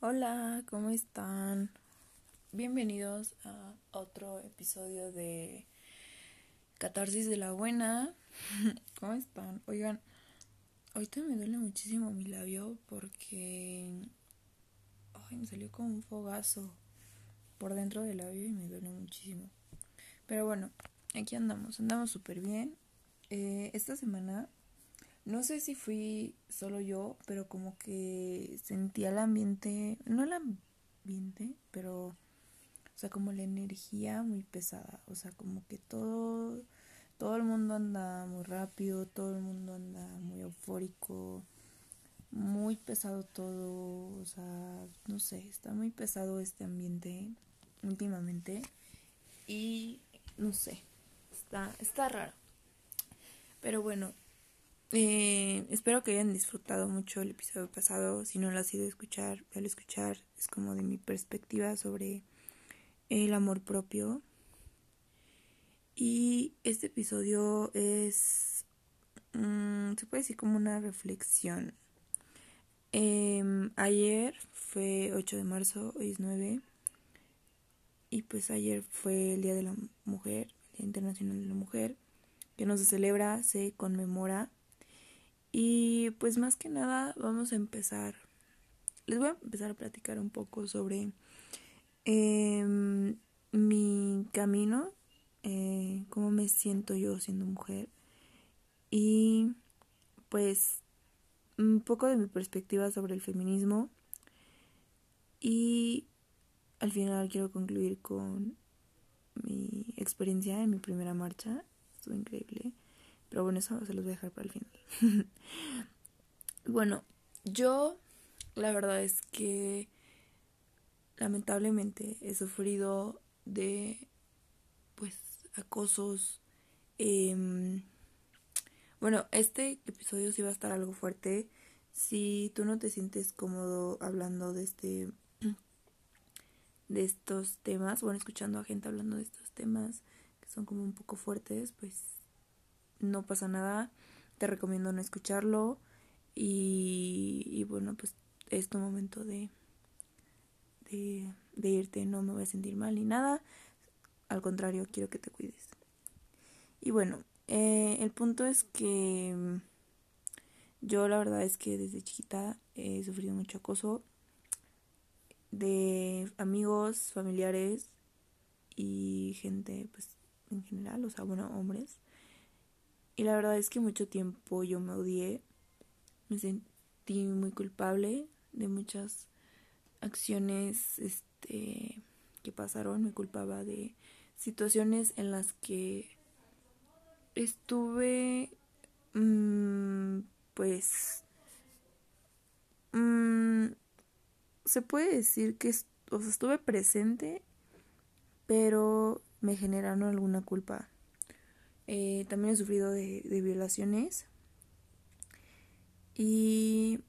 Hola, ¿cómo están? Bienvenidos a otro episodio de Catarsis de la Buena. ¿Cómo están? Oigan, ahorita me duele muchísimo mi labio porque ay, me salió como un fogazo por dentro del labio y me duele muchísimo. Pero bueno, aquí andamos, andamos súper bien. Eh, esta semana no sé si fui solo yo, pero como que sentía el ambiente, no el ambiente, pero, o sea, como la energía muy pesada, o sea, como que todo, todo el mundo anda muy rápido, todo el mundo anda muy eufórico, muy pesado todo, o sea, no sé, está muy pesado este ambiente últimamente y no sé, está, está raro. Pero bueno, eh, espero que hayan disfrutado mucho el episodio pasado. Si no lo has ido a escuchar, al escuchar es como de mi perspectiva sobre el amor propio. Y este episodio es, mm, se puede decir como una reflexión. Em, ayer fue 8 de marzo, hoy es 9. Y pues ayer fue el Día de la Mujer, el Día Internacional de la Mujer, que no se celebra, se conmemora y pues más que nada vamos a empezar. Les voy a empezar a platicar un poco sobre em, mi camino, eh, cómo me siento yo siendo mujer y pues un poco de mi perspectiva sobre el feminismo y al final quiero concluir con mi experiencia en mi primera marcha. Estuvo increíble. Pero bueno, eso se los voy a dejar para el final. bueno, yo la verdad es que lamentablemente he sufrido de pues acosos. Em, bueno, este episodio sí va a estar algo fuerte. Si tú no te sientes cómodo hablando de este de estos temas, bueno, escuchando a gente hablando de estos temas que son como un poco fuertes, pues no pasa nada, te recomiendo no escucharlo y, bueno, pues es tu momento de, de, de, irte, no me voy a sentir mal ni nada, al contrario, quiero que te cuides. Y bueno, eh, el punto es que mm, yo la verdad es que desde chiquita he sufrido mucho acoso de amigos, familiares y gente pues en general, o sea, bueno, hombres. Y la verdad es que mucho tiempo yo me odié, me sentí muy culpable de muchas acciones este, que pasaron, me culpaba de situaciones en las que estuve mmm, pues mmm, se puede decir que o sea, estuve presente pero me generaron alguna culpa eh, también he sufrido de, violaciones y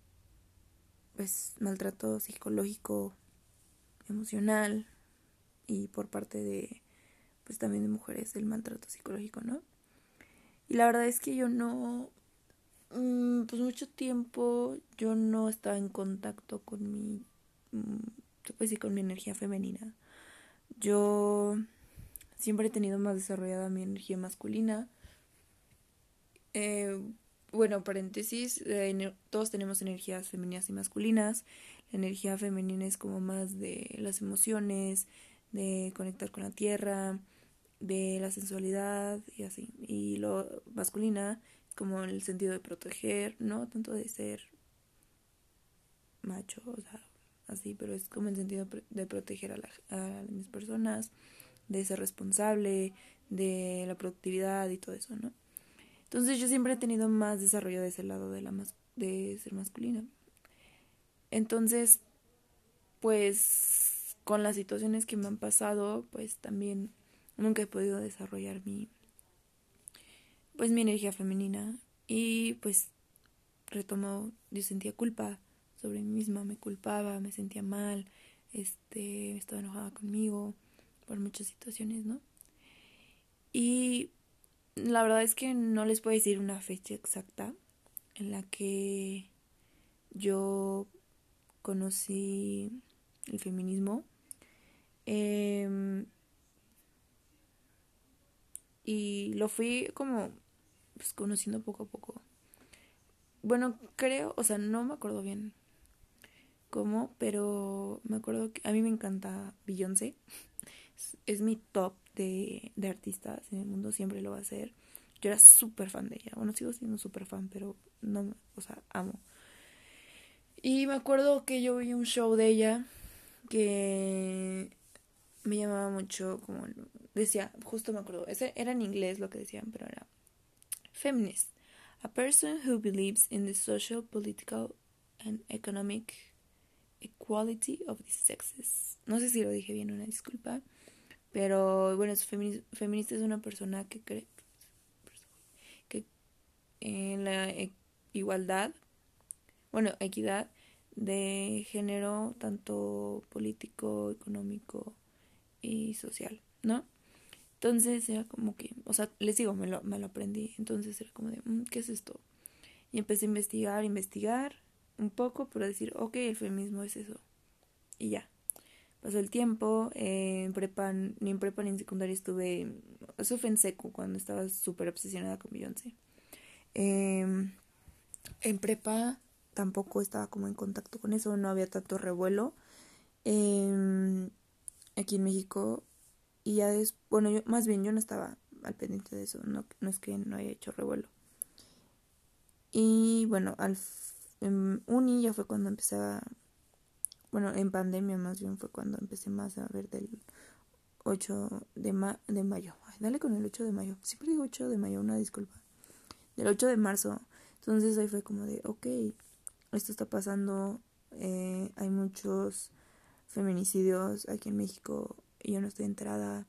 pues maltrato psicológico, emocional y por parte de pues también de mujeres el maltrato psicológico, ¿no? Y la verdad es que yo no mm, pues mucho tiempo yo no estaba en contacto con mi mm, puede decir con mi energía femenina. Yo Siempre he tenido más desarrollada mi energía masculina. Eh, bueno, paréntesis, eh, todos tenemos energías femeninas y masculinas. La energía femenina es como más de las emociones, de conectar con la tierra, de la sensualidad y así. Y lo masculina es como el sentido de proteger, no tanto de ser macho, o sea, así, pero es como el sentido de proteger a, la, a las personas de ser responsable, de la productividad y todo eso, ¿no? Entonces yo siempre he tenido más desarrollo de ese lado de, la de ser masculina. Entonces, pues con las situaciones que me han pasado, pues también nunca he podido desarrollar mi pues mi energía femenina y pues retomó, yo sentía culpa sobre mí misma, me culpaba, me sentía mal, este, estaba enojada conmigo por muchas situaciones, ¿no? Y la verdad es que no les puedo decir una fecha exacta en la que yo conocí el feminismo. Em, y lo fui como pues, conociendo poco a poco. Bueno, creo, o sea, no me acuerdo bien cómo, pero me acuerdo que a mí me encanta Beyoncé. Es, mi top de, de, artistas en el mundo, siempre lo va a ser. Yo era súper fan de ella. Bueno, sigo siendo súper fan, pero no, o sea, amo. Y me acuerdo que yo vi un show de ella que me llamaba mucho, como decía, justo me acuerdo, ese era en inglés lo que decían, pero era feminist, a person who believes in the social, political and economic equality of the sexes. No sé si lo dije bien, una disculpa, pero bueno, feminista es una persona que cree que en la e-, igualdad bueno, equidad de género, tanto político, económico y social, ¿no? Entonces era como que, o sea, les digo, me lo, me lo aprendí, entonces era como de, mm, ¿qué es esto? Y empecé a investigar, investigar un poco, pero decir, ok, el feminismo es eso. Y ya. Pasó el tiempo, eh, en prepa, ni en prepa ni en secundaria estuve, eso fue en seco, cuando estaba súper obsesionada con Beyoncé. Eh, en prepa tampoco estaba como en contacto con eso, no había tanto revuelo em, aquí en México y ya bueno, yo, más bien yo no estaba al pendiente de eso, no, no es que no haya hecho revuelo. Y bueno, al en uni ya fue cuando empecé a, bueno, en pandemia más bien fue cuando empecé más a ver del 8 de, ma de mayo. dale con el 8 de mayo. Siempre digo 8 de mayo, una disculpa. Del 8 de marzo. Entonces ahí fue como de, ok, esto está pasando, eh, hay muchos feminicidios aquí en México y yo no estoy enterada,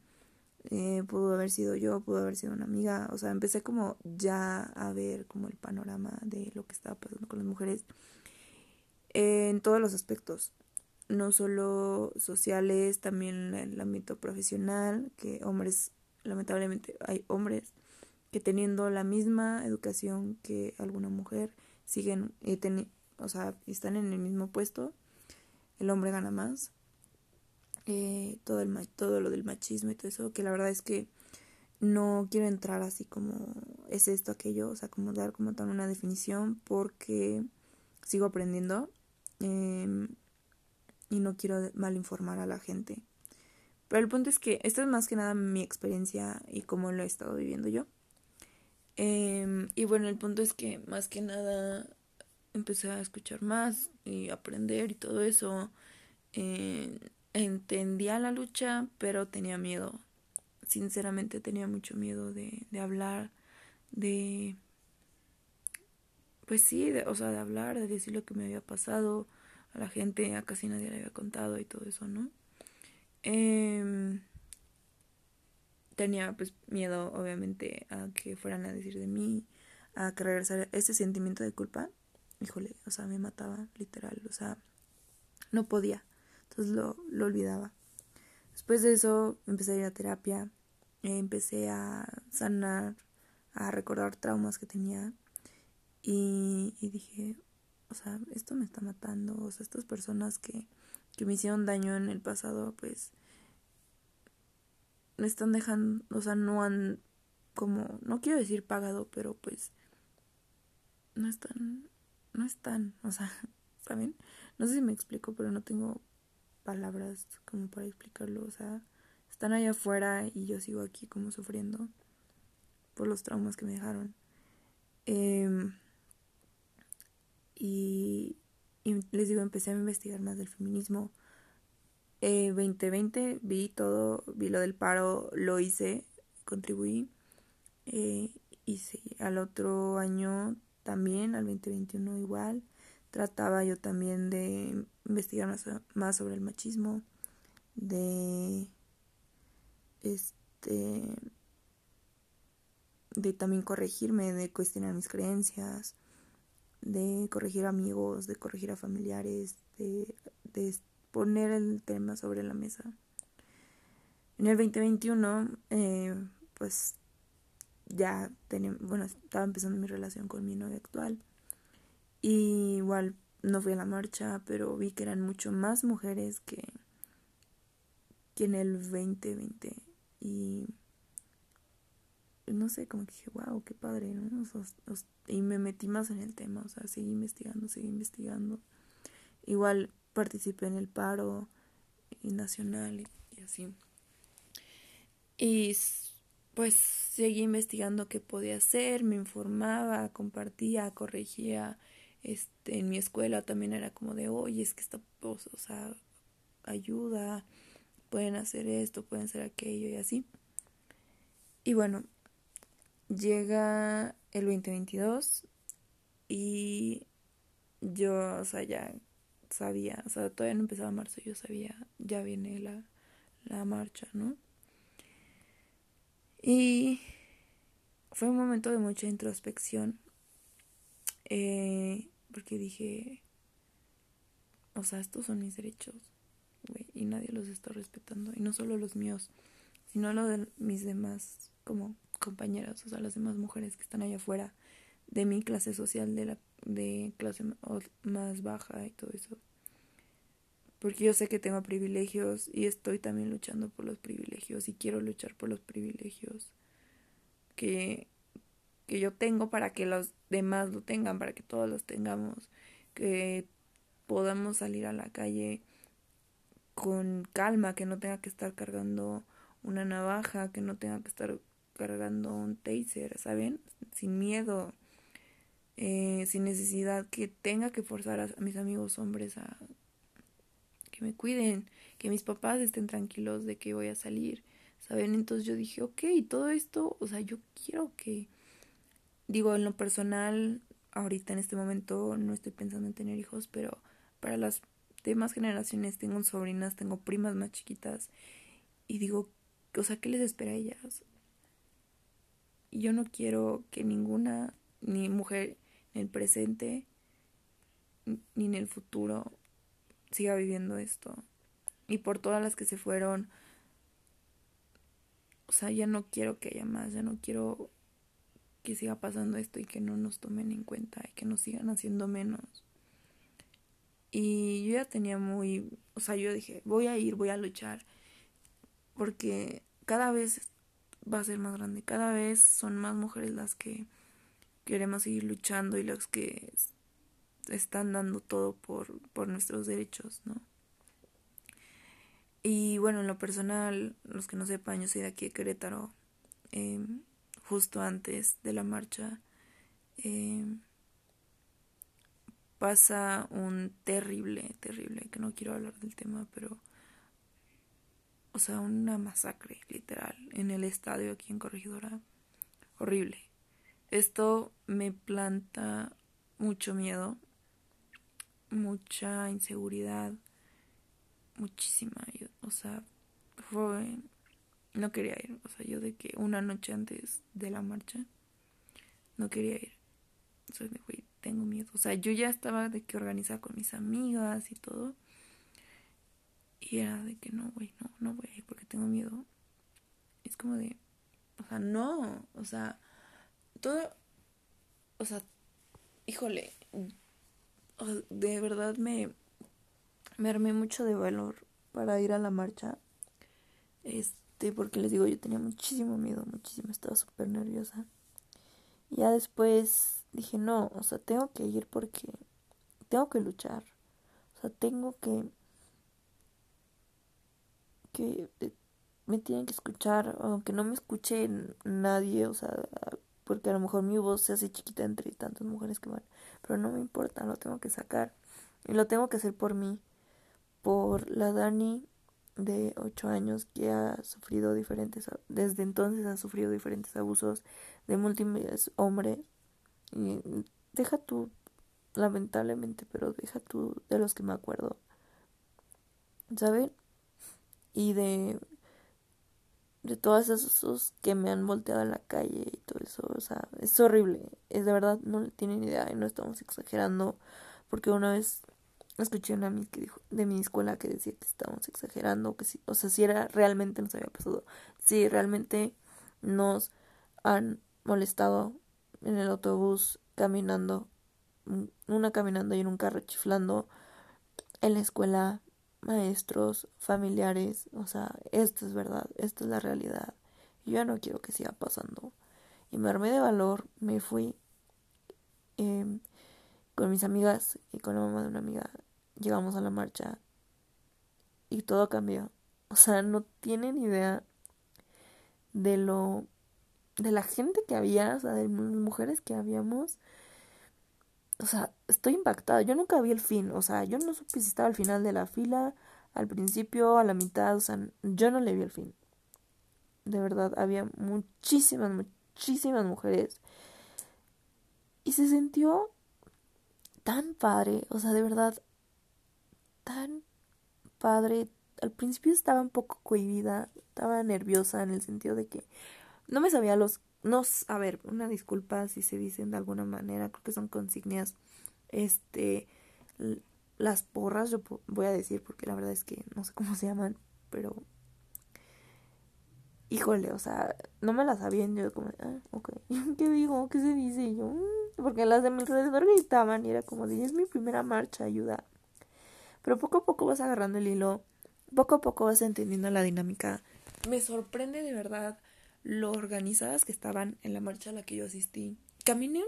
eh, pudo haber sido yo, pudo haber sido una amiga, o sea, empecé como ya a ver como el panorama de lo que estaba pasando con las mujeres en todos los aspectos, no solo sociales, también en el ámbito profesional, que hombres, lamentablemente hay hombres que teniendo la misma educación que alguna mujer siguen eh, o sea, están en el mismo puesto, el hombre gana más. Eh, todo, el, todo lo del machismo y todo eso, que la verdad es que no quiero entrar así como es esto, aquello, o sea, como dar como tal una definición porque sigo aprendiendo em, y no quiero mal informar a la gente. Pero el punto es que esto es más que nada mi experiencia y cómo lo he estado viviendo yo. Em, y bueno, el punto es que más que nada empecé a escuchar más y aprender y todo eso. Entendía la lucha, pero tenía miedo. Sinceramente tenía mucho miedo de, de hablar, de... Pues sí, de, o sea, de hablar, de decir lo que me había pasado a la gente, a casi nadie le había contado y todo eso, ¿no? Eh, tenía pues miedo, obviamente, a que fueran a decir de mí, a que regresara ese sentimiento de culpa híjole, o sea, me mataba, literal, o sea, no podía, entonces lo, lo olvidaba. Después de eso empecé a ir a terapia, empecé a sanar, a recordar traumas que tenía y, y dije, o sea, esto me está matando, o sea, estas personas que, que me hicieron daño en el pasado, pues me están dejando, o sea, no han como, no quiero decir pagado, pero pues no están no están, o sea, ¿saben? No sé si me explico, pero no tengo palabras como para explicarlo, o sea, están allá afuera y yo sigo aquí como sufriendo por los traumas que me dejaron. Em, y, les digo, empecé a investigar más del feminismo. Eh, 2020 vi todo, vi lo del paro, lo hice, contribuí. Eh, y al otro año también, al 2021 igual. Trataba yo también de investigar más, sobre el machismo, de este de también corregirme, de cuestionar mis creencias, de corregir amigos, de corregir a familiares, de, de poner el tema sobre la mesa. En el 2021, eh, pues ya tenía, bueno, estaba empezando mi relación con mi novia actual. Y igual no fui a la marcha, pero vi que eran mucho más mujeres que, que en el 2020. Y no sé, como que dije, wow, qué padre, ¿no? y me metí más en el tema, o sea, seguí investigando, seguí investigando. Igual participé en el paro nacional y, así. Y pues seguí investigando qué podía hacer, me informaba, compartía, corregía. Este, en mi escuela también era como de, oye, es que esta, o sea, ayuda, pueden hacer esto, pueden hacer aquello y así. Y bueno, llega el 2022 y yo, o sea, ya sabía, o sea, todavía no empezaba marzo, yo sabía, ya viene la, la marcha, ¿no? Y fue un momento de mucha introspección, eh, porque dije, o sea, estos son mis derechos, güey, y nadie los está respetando, y no solo los míos, sino los de mis demás, como compañeras, o sea, las demás mujeres que están allá afuera de mi clase social, de la de clase más baja y todo eso. Porque yo sé que tengo privilegios y estoy también luchando por los privilegios y quiero luchar por los privilegios que, que yo tengo para que los demás lo tengan, para que todos los tengamos, que podamos salir a la calle con calma, que no tenga que estar cargando una navaja, que no tenga que estar cargando un taser, ¿saben? Sin miedo, eh, sin necesidad que tenga que forzar a, mis amigos hombres a que me cuiden, que mis papás estén tranquilos de que voy a salir, ¿saben? Entonces yo dije, ok, todo esto, o sea, yo quiero que, digo, en lo personal, ahorita en este momento no estoy pensando en tener hijos, pero para las demás generaciones tengo sobrinas, tengo primas más chiquitas y digo, o sea, ¿qué les espera a ellas? Yo no quiero que ninguna, ni mujer en el presente, ni en el futuro, siga viviendo esto. Y por todas las que se fueron, o sea, ya no quiero que haya más, ya no quiero que siga pasando esto y que no nos tomen en cuenta y que nos sigan haciendo menos. Y yo ya tenía muy, o sea, yo dije, voy a ir, voy a luchar, porque cada vez va a ser más grande. Cada vez son más mujeres las que queremos seguir luchando y las que están dando todo por, por nuestros derechos, ¿no? Y bueno, en lo personal, los que no sepan, yo soy de aquí de Querétaro, em, justo antes de la marcha, em, pasa un terrible, terrible, que no quiero hablar del tema, pero o sea, una masacre, literal, en el estadio aquí en Corregidora. Horrible. Esto me planta mucho miedo, mucha inseguridad, muchísima. o sea, fue. No quería ir. O sea, yo de que una noche antes de la marcha no quería ir. O sea, de, güey, tengo miedo. O sea, yo ya estaba de que organizaba con mis amigas y todo. Y era de que no, güey, no, no voy a ir porque tengo miedo. Es como de, o sea, no, o sea, todo, o sea, híjole, de verdad me, me armé mucho de valor para ir a la marcha. Este, porque les digo, yo tenía muchísimo miedo, muchísimo, estaba súper nerviosa. Y ya después dije, no, o sea, tengo que ir porque tengo que luchar. O sea, tengo que que me tienen que escuchar, aunque no me escuche nadie, o sea, porque a lo mejor mi voz se hace chiquita entre tantas mujeres que van, pero no me importa, lo tengo que sacar y lo tengo que hacer por mí, por la Dani de 8 años que ha sufrido diferentes, desde entonces ha sufrido diferentes abusos de múltiples hombres y deja tú, lamentablemente, pero deja tú de los que me acuerdo, ¿saben? Y de de todos esos que me han volteado a la calle y todo eso, o sea, es horrible, es de verdad, no tienen idea y no estamos exagerando, porque una vez escuché una amiga que dijo, de mi escuela que decía que estábamos exagerando, que sí, o sea, si era realmente nos había pasado, si realmente nos han molestado en el autobús caminando una caminando y en un carro chiflando, en la escuela, maestros, familiares, o sea, esto es verdad, esto es la realidad. Yo ya no quiero que siga pasando. Y me armé de valor, me fui em, con mis amigas y con la mamá de una amiga. Llegamos a la marcha y todo cambió. O sea, no tienen idea de lo de la gente que había, o sea, de las mujeres que habíamos. O sea, estoy impactada. Yo nunca vi el fin. O sea, yo no supe si estaba al final de la fila, al principio, a la mitad. O sea, yo no le vi el fin. De verdad, había muchísimas, muchísimas mujeres. Y se sintió tan padre. O sea, de verdad, tan padre. Al principio estaba un poco cohibida, estaba nerviosa en el sentido de que no me sabía los... No, a ver, una disculpa si se dicen de alguna manera, creo que son consignias. Este, las porras, yo voy a decir, porque la verdad es que no sé cómo se llaman, pero... Híjole, o sea, no me las sabían, yo como, ah, ok, ¿qué digo? ¿Qué se dice? Y yo, mm", porque las de mi alrededor gritaban y era como, de, es mi primera marcha, ayuda. Pero poco a poco vas agarrando el hilo, poco a poco vas entendiendo la dinámica. Me sorprende de verdad lo organizadas que estaban en la marcha a la que yo asistí. Caminé,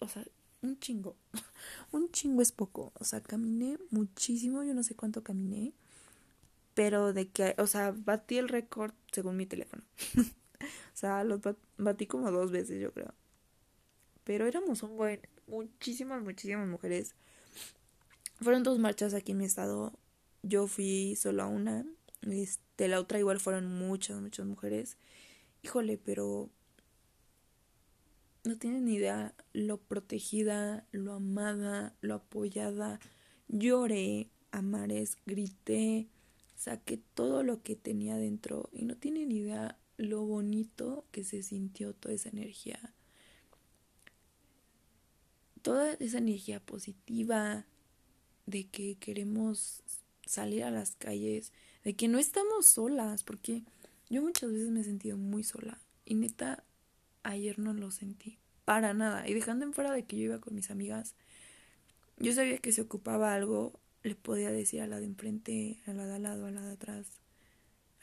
o sea, un chingo. un chingo es poco. O sea, caminé muchísimo, yo no sé cuánto caminé. Pero de que, o sea, batí el récord según mi teléfono. o sea, lo batí como dos veces, yo creo. Pero éramos un buen, muchísimas, muchísimas mujeres. Fueron dos marchas aquí en mi estado. Yo fui solo a una. Este, la otra igual fueron muchas, muchas mujeres híjole, pero no tienen idea lo protegida, lo amada, lo apoyada. Lloré a mares, grité, saqué todo lo que tenía dentro y no tienen ni idea lo bonito que se sintió toda esa energía. Toda esa energía positiva de que queremos salir a las calles, de que no estamos solas, porque yo muchas veces me he sentido muy sola y neta ayer no lo sentí para nada. Y dejando en fuera de que yo iba con mis amigas, yo sabía que si ocupaba algo le podía decir a la de enfrente, a la de al lado, a la de atrás,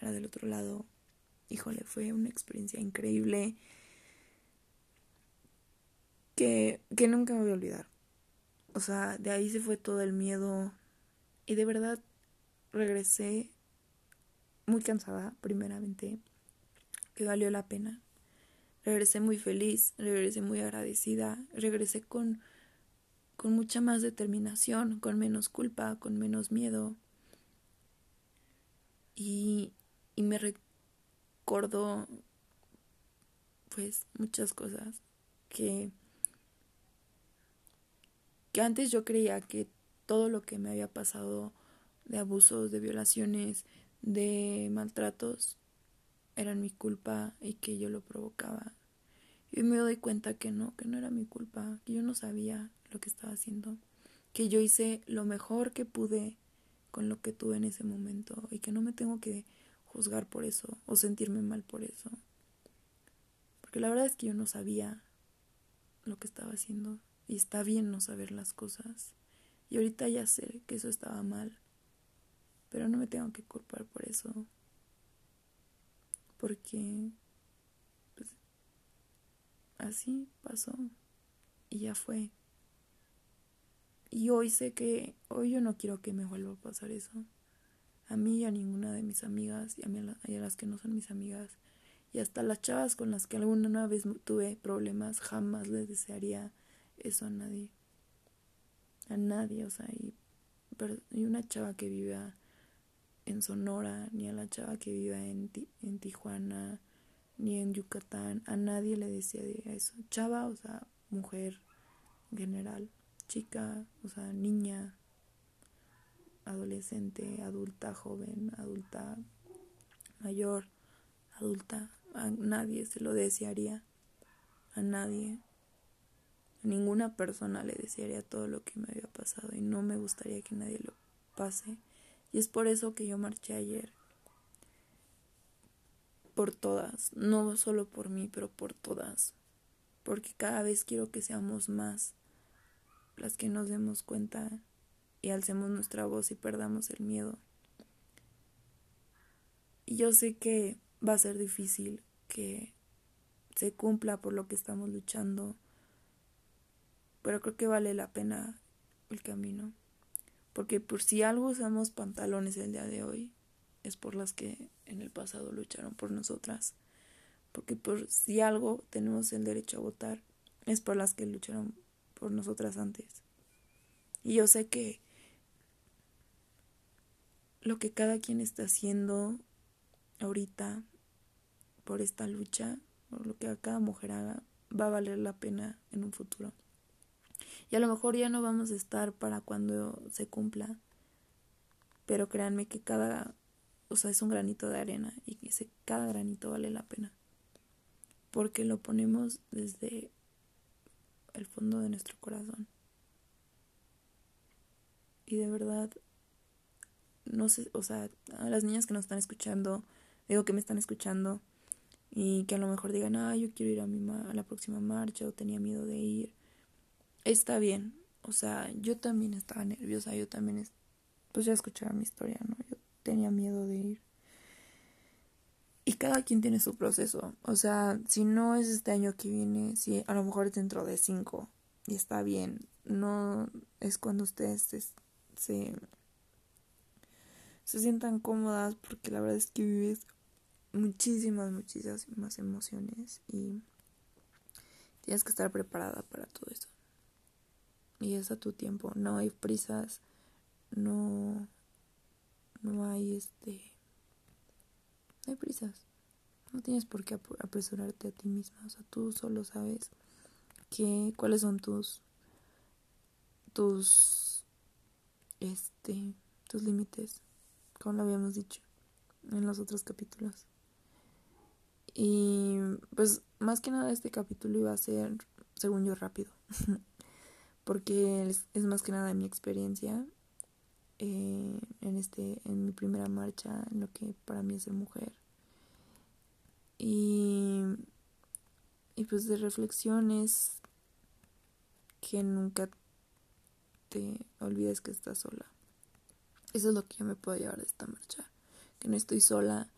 a la del otro lado. Híjole, fue una experiencia increíble que, que nunca me voy a olvidar. O sea, de ahí se fue todo el miedo y de verdad regresé muy cansada, primeramente, que valió la pena. Regresé muy feliz, regresé muy agradecida, regresé con, con mucha más determinación, con menos culpa, con menos miedo. Y, y me recordó, pues, muchas cosas que, que antes yo creía que todo lo que me había pasado de abusos, de violaciones, de maltratos eran mi culpa y que yo lo provocaba. Y me doy cuenta que no, que no era mi culpa, que yo no sabía lo que estaba haciendo, que yo hice lo mejor que pude con lo que tuve en ese momento y que no me tengo que juzgar por eso o sentirme mal por eso. Porque la verdad es que yo no sabía lo que estaba haciendo y está bien no saber las cosas. Y ahorita ya sé que eso estaba mal pero no me tengo que culpar por eso. Porque pues, así pasó y ya fue. Y hoy sé que hoy yo no quiero que me vuelva a pasar eso. A mí y a ninguna de mis amigas y a, mí, las que no son mis amigas. Y hasta las chavas con las que alguna vez tuve problemas, jamás les desearía eso a nadie. A nadie, o sea, y, y una chava que vive a en Sonora, ni a la chava que vive en, en Tijuana, ni en Yucatán. A nadie le decía eso. Chava, o sea, mujer en general. Chica, o sea, niña, adolescente, adulta, joven, adulta, mayor, adulta. A nadie se lo desearía. A nadie. A ninguna persona le desearía todo lo que me había pasado y no me gustaría que nadie lo pase y es por eso que yo marché ayer. Por todas, no solo por mí, pero por todas. Porque cada vez quiero que seamos más. las que nos demos cuenta y alcemos nuestra voz y perdamos el miedo. Y yo sé que va a ser difícil que se cumpla por lo que estamos luchando, pero creo que vale la pena el camino. Porque por si algo usamos pantalones el día de hoy, es por las que en el pasado lucharon por nosotras. Porque por si algo tenemos el derecho a votar, es por las que lucharon por nosotras antes. Y yo sé que lo que cada quien está haciendo ahorita por esta lucha, por lo que cada mujer haga, va a valer la pena en un futuro. Y a lo mejor ya no vamos a estar para cuando se cumpla, pero créanme que cada, o sea, es un granito de arena y que ese, cada granito vale la pena. Porque lo ponemos desde el fondo de nuestro corazón. Y de verdad, no sé, o sea, a las niñas que nos están escuchando, digo que me están escuchando y que a lo mejor digan, ah, yo quiero ir a, mi a la próxima marcha o tenía miedo de ir. Está bien, o sea, yo también estaba nerviosa, yo también, pues ya escuchaba mi historia, ¿no? Yo tenía miedo de ir. Y cada quien tiene su proceso. O sea, si no es este año que viene, si a lo mejor es dentro de cinco y está bien. No es cuando ustedes se, se, sientan cómodas porque la verdad es que vives muchísimas, muchísimas emociones y tienes que estar preparada para todo eso. Y es a tu tiempo, no hay prisas, no, no hay este, no hay prisas, no tienes por qué apresurarte a ti misma, o sea, tú solo sabes que, cuáles son tus, tus, este, tus límites, como lo habíamos dicho en los otros capítulos. Y pues más que nada este capítulo iba a ser, según yo, rápido. Porque es, más que nada mi experiencia eh, en este, en mi primera marcha, en lo que para mí es ser mujer. Y, y pues de reflexiones que nunca te olvides que estás sola. Eso es lo que yo me puedo llevar de esta marcha. Que no estoy sola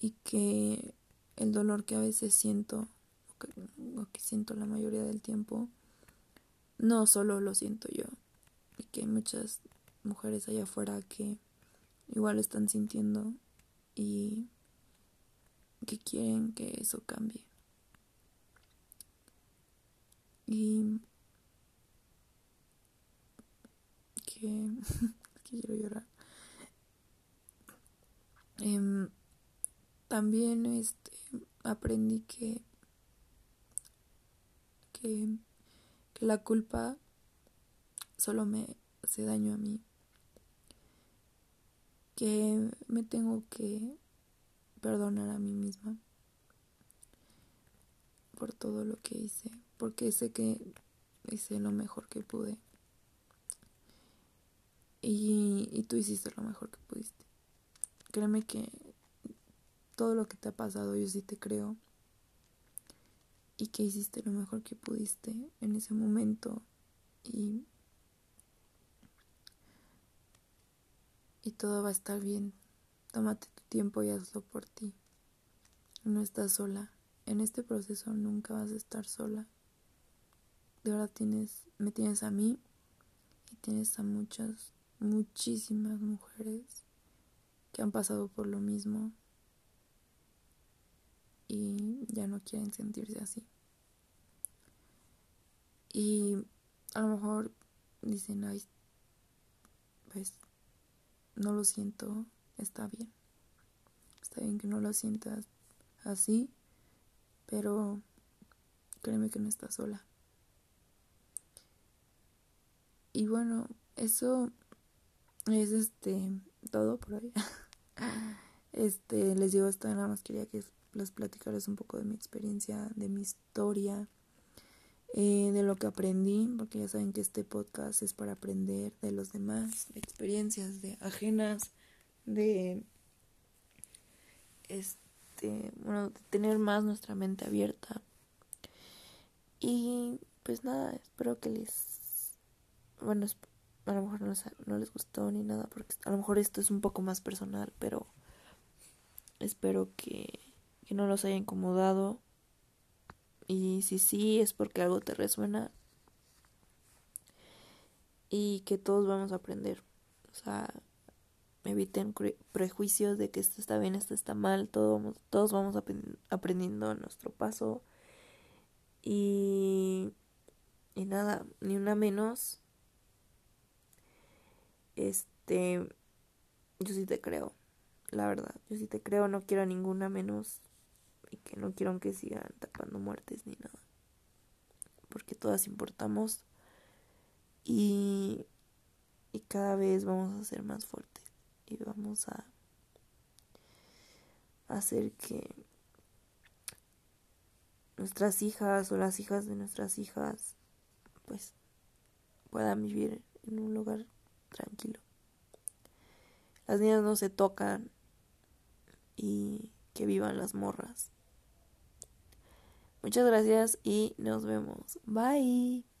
y que el dolor que a veces siento, o que, siento la mayoría del tiempo, no solo lo siento yo, y que hay muchas mujeres allá afuera que igual lo están sintiendo y que quieren que eso cambie. Y que, quiero llorar. Em, también este aprendí que, que, la culpa solo me hace daño a mí, que me tengo que perdonar a mí misma por todo lo que hice, porque sé que hice lo mejor que pude. Y, y tú hiciste lo mejor que pudiste. Créeme que todo lo que te ha pasado, yo sí te creo. Y que hiciste lo mejor que pudiste en ese momento. Y, y todo va a estar bien. Tómate tu tiempo y hazlo por ti. No estás sola. En este proceso nunca vas a estar sola. De verdad tienes, me tienes a mí y tienes a muchas, muchísimas mujeres que han pasado por lo mismo y ya no quieren sentirse así. Y a lo mejor dicen, ay, pues no lo siento, está bien. Está bien que no lo sientas así, pero créeme que no estás sola. Y bueno, eso es este todo por hoy. este, les digo esto, nada más quería que les platicarles un poco de mi experiencia, de mi historia, eh, de lo que aprendí, porque ya saben que este podcast es para aprender de los demás, de experiencias de ajenas, de este, bueno, de tener más nuestra mente abierta. Y pues nada, espero que les bueno, a lo mejor no les, no les gustó ni nada, porque a lo mejor esto es un poco más personal, pero espero que, que no los haya incomodado. Y si sí, es porque algo te resuena. Y que todos vamos a aprender. O sea, eviten prejuicios de que esto está bien, esto está mal. Todos, todos vamos aprendiendo a nuestro paso. Y, y nada, ni una menos. Este, yo sí te creo, la verdad. Yo sí te creo, no quiero ninguna menos. Y que no quiero que sigan tapando muertes ni nada. Porque todas importamos. Y, y cada vez vamos a ser más fuertes. Y vamos a hacer que nuestras hijas o las hijas de nuestras hijas pues puedan vivir en un lugar tranquilo. Las niñas no se tocan y que vivan las morras. Muchas gracias y nos vemos. Bye.